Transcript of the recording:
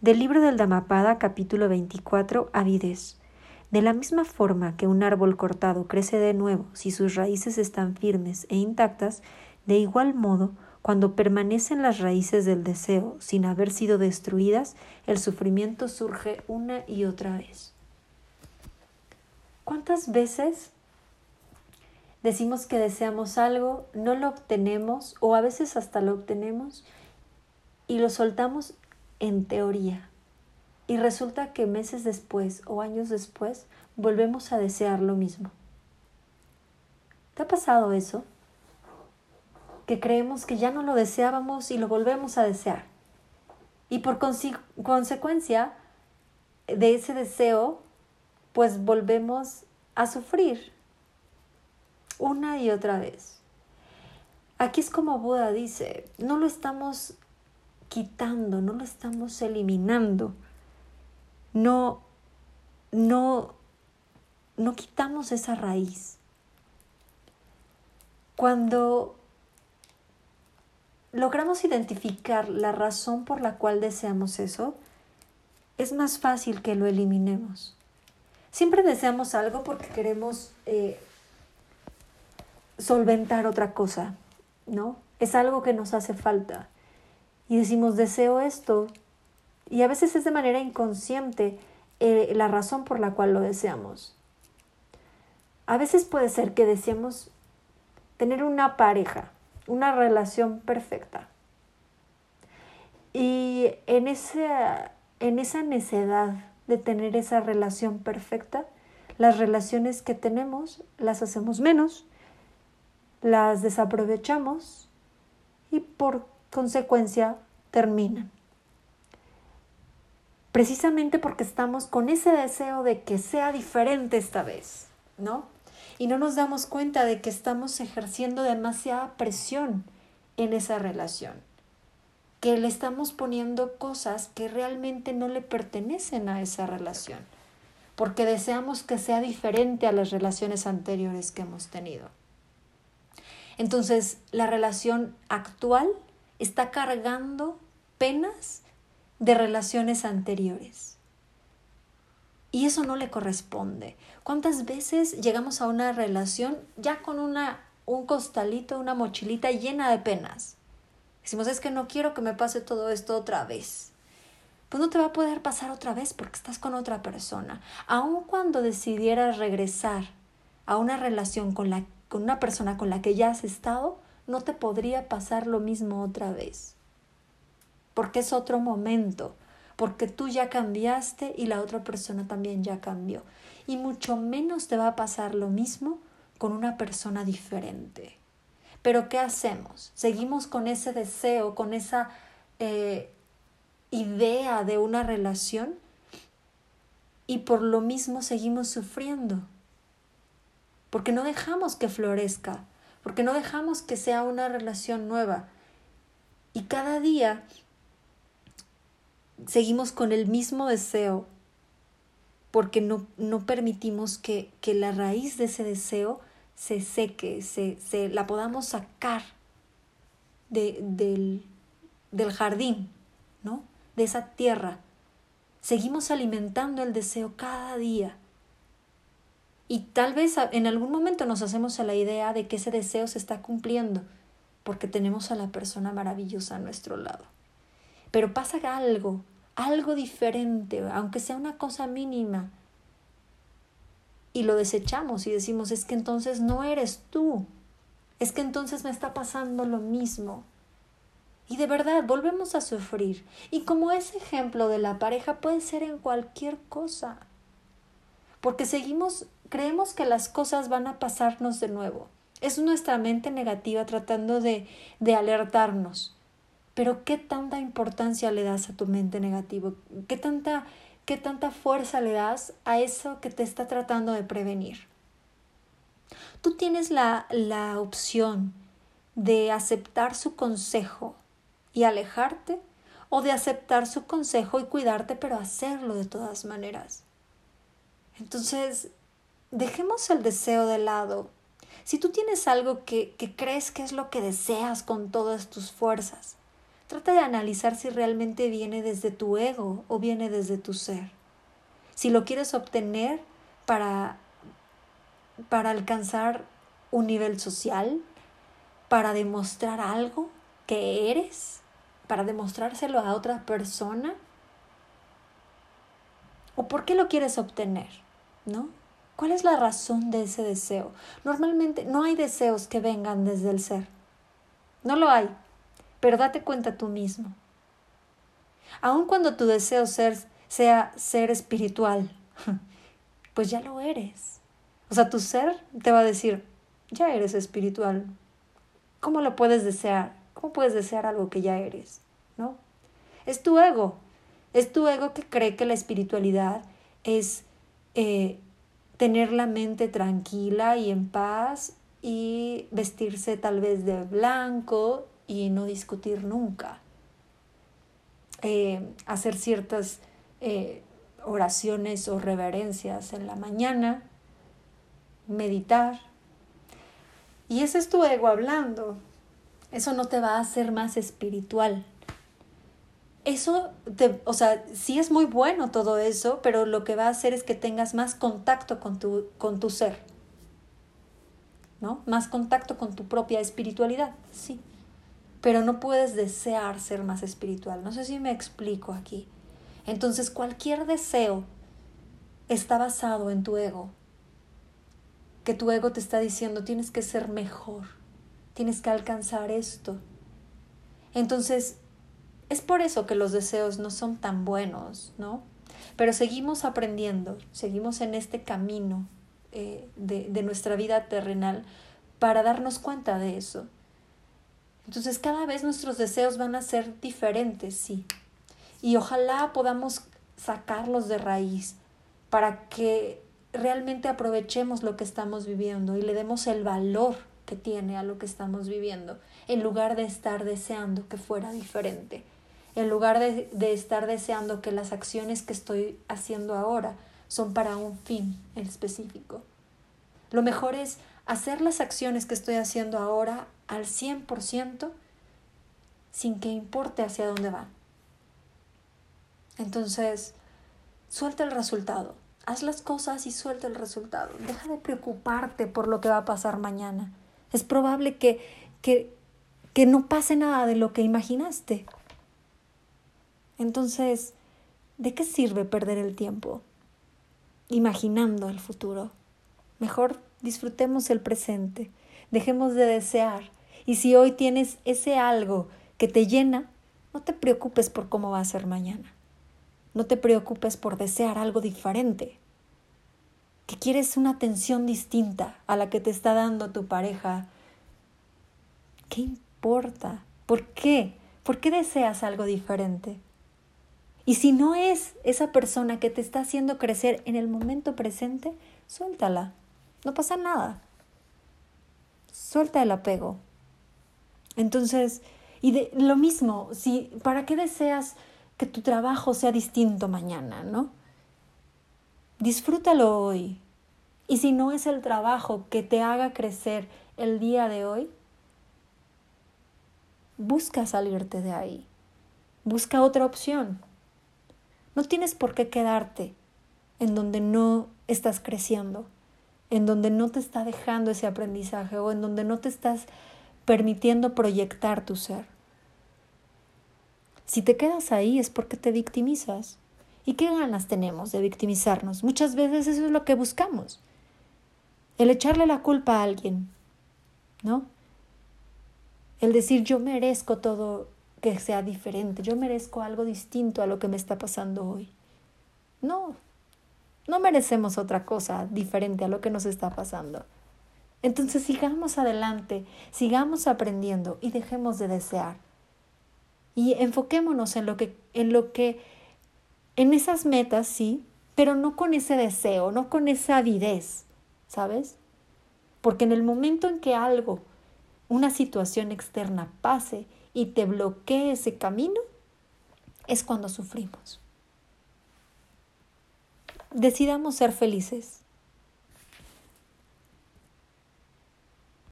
Del libro del Dhammapada, capítulo 24, Avidez. De la misma forma que un árbol cortado crece de nuevo si sus raíces están firmes e intactas, de igual modo, cuando permanecen las raíces del deseo sin haber sido destruidas, el sufrimiento surge una y otra vez. ¿Cuántas veces decimos que deseamos algo, no lo obtenemos o a veces hasta lo obtenemos y lo soltamos en teoría. Y resulta que meses después o años después volvemos a desear lo mismo. ¿Te ha pasado eso? Que creemos que ya no lo deseábamos y lo volvemos a desear. Y por consecuencia de ese deseo, pues volvemos a sufrir una y otra vez. Aquí es como Buda dice, no lo estamos quitando, no lo estamos eliminando. No, no, no quitamos esa raíz. Cuando logramos identificar la razón por la cual deseamos eso, es más fácil que lo eliminemos. Siempre deseamos algo porque queremos eh, solventar otra cosa, ¿no? Es algo que nos hace falta y decimos deseo esto y a veces es de manera inconsciente eh, la razón por la cual lo deseamos. A veces puede ser que deseemos tener una pareja, una relación perfecta. Y en esa, en esa necedad de tener esa relación perfecta, las relaciones que tenemos las hacemos menos, las desaprovechamos y por consecuencia terminan. Precisamente porque estamos con ese deseo de que sea diferente esta vez, ¿no? Y no nos damos cuenta de que estamos ejerciendo demasiada presión en esa relación, que le estamos poniendo cosas que realmente no le pertenecen a esa relación, porque deseamos que sea diferente a las relaciones anteriores que hemos tenido. Entonces, la relación actual está cargando penas de relaciones anteriores. Y eso no le corresponde. ¿Cuántas veces llegamos a una relación ya con una, un costalito, una mochilita llena de penas? Decimos, es que no quiero que me pase todo esto otra vez. Pues no te va a poder pasar otra vez porque estás con otra persona. Aun cuando decidieras regresar a una relación con, la, con una persona con la que ya has estado, no te podría pasar lo mismo otra vez. Porque es otro momento, porque tú ya cambiaste y la otra persona también ya cambió. Y mucho menos te va a pasar lo mismo con una persona diferente. Pero ¿qué hacemos? Seguimos con ese deseo, con esa eh, idea de una relación y por lo mismo seguimos sufriendo. Porque no dejamos que florezca, porque no dejamos que sea una relación nueva. Y cada día seguimos con el mismo deseo porque no, no permitimos que, que, la raíz de ese deseo se seque, se, se la podamos sacar de, del, del jardín, ¿no? De esa tierra. Seguimos alimentando el deseo cada día. Y tal vez en algún momento nos hacemos a la idea de que ese deseo se está cumpliendo porque tenemos a la persona maravillosa a nuestro lado. Pero pasa algo, algo diferente, aunque sea una cosa mínima, y lo desechamos y decimos, es que entonces no eres tú, es que entonces me está pasando lo mismo. Y de verdad, volvemos a sufrir. Y como ese ejemplo de la pareja puede ser en cualquier cosa, porque seguimos creemos que las cosas van a pasarnos de nuevo. Es nuestra mente negativa tratando de, de alertarnos. Pero ¿qué tanta importancia le das a tu mente negativa? ¿Qué tanta, ¿Qué tanta fuerza le das a eso que te está tratando de prevenir? Tú tienes la, la opción de aceptar su consejo y alejarte o de aceptar su consejo y cuidarte pero hacerlo de todas maneras. Entonces, dejemos el deseo de lado. Si tú tienes algo que, que crees que es lo que deseas con todas tus fuerzas, Trata de analizar si realmente viene desde tu ego o viene desde tu ser. Si lo quieres obtener para, para alcanzar un nivel social, para demostrar algo que eres, para demostrárselo a otra persona, o por qué lo quieres obtener, ¿no? ¿Cuál es la razón de ese deseo? Normalmente no hay deseos que vengan desde el ser. No lo hay pero date cuenta tú mismo. Aun cuando tu deseo ser, sea ser espiritual, pues ya lo eres. O sea, tu ser te va a decir, ya eres espiritual. ¿Cómo lo puedes desear? ¿Cómo puedes desear algo que ya eres? ¿No? Es tu ego. Es tu ego que cree que la espiritualidad es eh, tener la mente tranquila y en paz y vestirse tal vez de blanco y no discutir nunca. Eh, hacer ciertas eh, oraciones o reverencias en la mañana, meditar. Y ese es tu ego hablando. Eso no te va a hacer más espiritual. Eso, te, o sea, sí es muy bueno todo eso, pero lo que va a hacer es que tengas más contacto con tu, con tu ser. ¿No? Más contacto con tu propia espiritualidad, sí pero no puedes desear ser más espiritual. No sé si me explico aquí. Entonces cualquier deseo está basado en tu ego, que tu ego te está diciendo tienes que ser mejor, tienes que alcanzar esto. Entonces, es por eso que los deseos no son tan buenos, ¿no? Pero seguimos aprendiendo, seguimos en este camino eh, de, de nuestra vida terrenal para darnos cuenta de eso entonces cada vez nuestros deseos van a ser diferentes, sí. Y ojalá podamos sacarlos de raíz para que realmente aprovechemos lo que estamos viviendo y le demos el valor que tiene a lo que estamos viviendo, en lugar de estar deseando que fuera diferente, en lugar de, de estar deseando que las acciones que estoy haciendo ahora son para un fin en específico. Lo mejor es hacer las acciones que estoy haciendo ahora al 100% sin que importe hacia dónde va. Entonces, suelta el resultado. Haz las cosas y suelta el resultado. Deja de preocuparte por lo que va a pasar mañana. Es probable que, que, que no pase nada de lo que imaginaste. Entonces, ¿de qué sirve perder el tiempo imaginando el futuro? Mejor disfrutemos el presente. Dejemos de desear y si hoy tienes ese algo que te llena, no te preocupes por cómo va a ser mañana. No te preocupes por desear algo diferente. Que quieres una atención distinta a la que te está dando tu pareja. ¿Qué importa? ¿Por qué? ¿Por qué deseas algo diferente? Y si no es esa persona que te está haciendo crecer en el momento presente, suéltala. No pasa nada. Suelta el apego. Entonces, y de lo mismo, si ¿para qué deseas que tu trabajo sea distinto mañana, no? Disfrútalo hoy. Y si no es el trabajo que te haga crecer el día de hoy, busca salirte de ahí. Busca otra opción. No tienes por qué quedarte en donde no estás creciendo, en donde no te está dejando ese aprendizaje o en donde no te estás permitiendo proyectar tu ser. Si te quedas ahí es porque te victimizas. ¿Y qué ganas tenemos de victimizarnos? Muchas veces eso es lo que buscamos. El echarle la culpa a alguien, ¿no? El decir yo merezco todo que sea diferente, yo merezco algo distinto a lo que me está pasando hoy. No, no merecemos otra cosa diferente a lo que nos está pasando. Entonces sigamos adelante, sigamos aprendiendo y dejemos de desear. Y enfoquémonos en lo que, en lo que, en esas metas, sí, pero no con ese deseo, no con esa avidez, ¿sabes? Porque en el momento en que algo, una situación externa pase y te bloquee ese camino, es cuando sufrimos. Decidamos ser felices